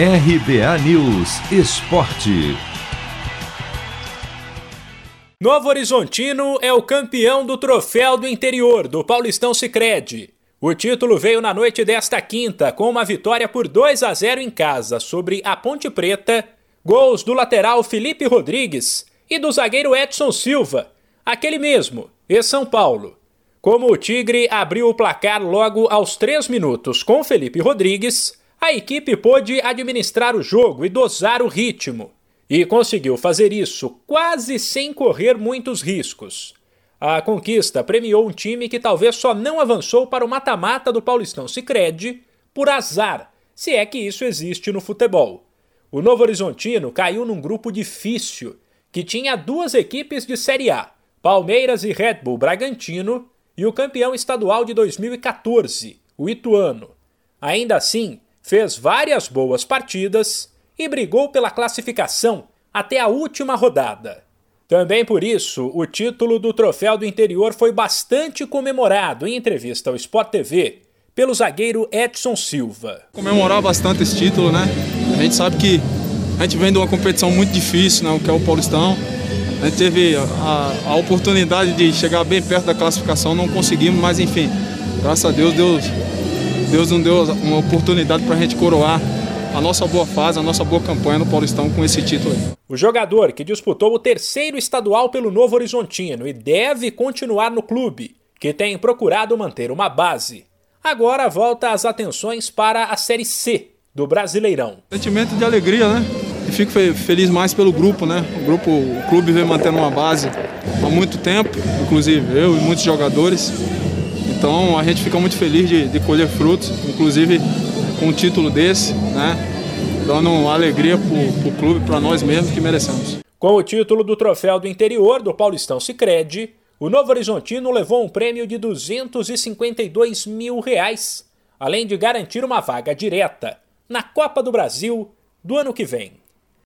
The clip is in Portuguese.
RBA News Esporte. Novo Horizontino é o campeão do troféu do interior do Paulistão Sicredi. O título veio na noite desta quinta com uma vitória por 2 a 0 em casa sobre a Ponte Preta, gols do lateral Felipe Rodrigues e do zagueiro Edson Silva, aquele mesmo, e São Paulo. Como o Tigre abriu o placar logo aos três minutos com Felipe Rodrigues, a equipe pôde administrar o jogo e dosar o ritmo, e conseguiu fazer isso quase sem correr muitos riscos. A conquista premiou um time que talvez só não avançou para o mata-mata do Paulistão Sicredi por azar, se é que isso existe no futebol. O Novo Horizontino caiu num grupo difícil, que tinha duas equipes de Série A, Palmeiras e Red Bull Bragantino, e o campeão estadual de 2014, o Ituano. Ainda assim, fez várias boas partidas e brigou pela classificação até a última rodada. Também por isso, o título do Troféu do Interior foi bastante comemorado em entrevista ao Sport TV pelo zagueiro Edson Silva. Comemorar bastante esse título, né? A gente sabe que a gente vem de uma competição muito difícil, né, que é o Paulistão. A gente teve a, a, oportunidade de chegar bem perto da classificação, não conseguimos, mas enfim, graças a Deus, Deus, Deus nos deu uma oportunidade para a gente coroar a nossa boa fase, a nossa boa campanha no Paulistão com esse título. O jogador que disputou o terceiro estadual pelo Novo Horizontino e deve continuar no clube, que tem procurado manter uma base. Agora volta as atenções para a Série C do Brasileirão. Sentimento de alegria, né? E fico feliz mais pelo grupo, né? O grupo, o clube vem mantendo uma base há muito tempo, inclusive eu e muitos jogadores. Então a gente fica muito feliz de, de colher frutos, inclusive com um título desse, né? Dando uma alegria para o clube, para nós mesmos que merecemos. Com o título do troféu do interior do Paulistão Sicredi, o Novo Horizontino levou um prêmio de 252 mil reais, além de garantir uma vaga direta na Copa do Brasil do ano que vem.